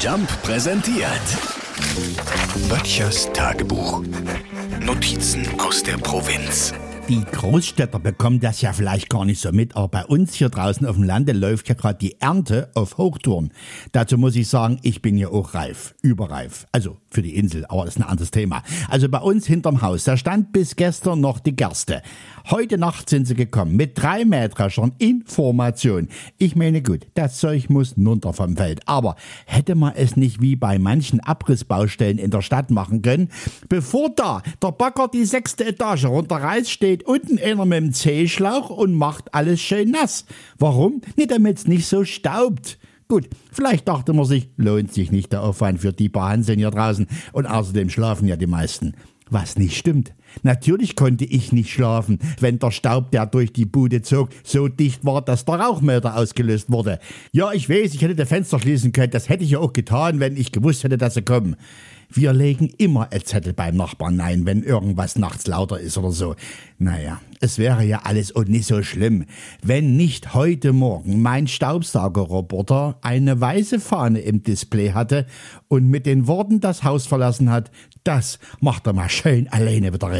Jump präsentiert. Böttchers Tagebuch. Notizen aus der Provinz. Die Großstädter bekommen das ja vielleicht gar nicht so mit, aber bei uns hier draußen auf dem Lande läuft ja gerade die Ernte auf Hochtouren. Dazu muss ich sagen, ich bin ja auch reif, überreif. Also für die Insel, aber das ist ein anderes Thema. Also bei uns hinterm Haus, da stand bis gestern noch die Gerste. Heute Nacht sind sie gekommen mit drei Mähdreschern in Formation. Ich meine gut, das Zeug muss nunter vom Feld. Aber hätte man es nicht wie bei manchen Abrissbaustellen in der Stadt machen können, bevor da der Bagger die sechste Etage runterreißt, steht unten einer mit dem Zehschlauch und macht alles schön nass. Warum? Nicht damit es nicht so staubt. Gut, vielleicht dachte man sich, lohnt sich nicht der Aufwand für die paar Hanseln hier draußen und außerdem schlafen ja die meisten. Was nicht stimmt. Natürlich konnte ich nicht schlafen, wenn der Staub, der durch die Bude zog, so dicht war, dass der Rauchmelder ausgelöst wurde. Ja, ich weiß, ich hätte das Fenster schließen können, das hätte ich ja auch getan, wenn ich gewusst hätte, dass sie kommen. Wir legen immer ein Zettel beim Nachbarn ein, wenn irgendwas nachts lauter ist oder so. Naja, es wäre ja alles und nicht so schlimm, wenn nicht heute Morgen mein Staubsaugerroboter eine weiße Fahne im Display hatte und mit den Worten das Haus verlassen hat, das macht er mal schön alleine wieder rein.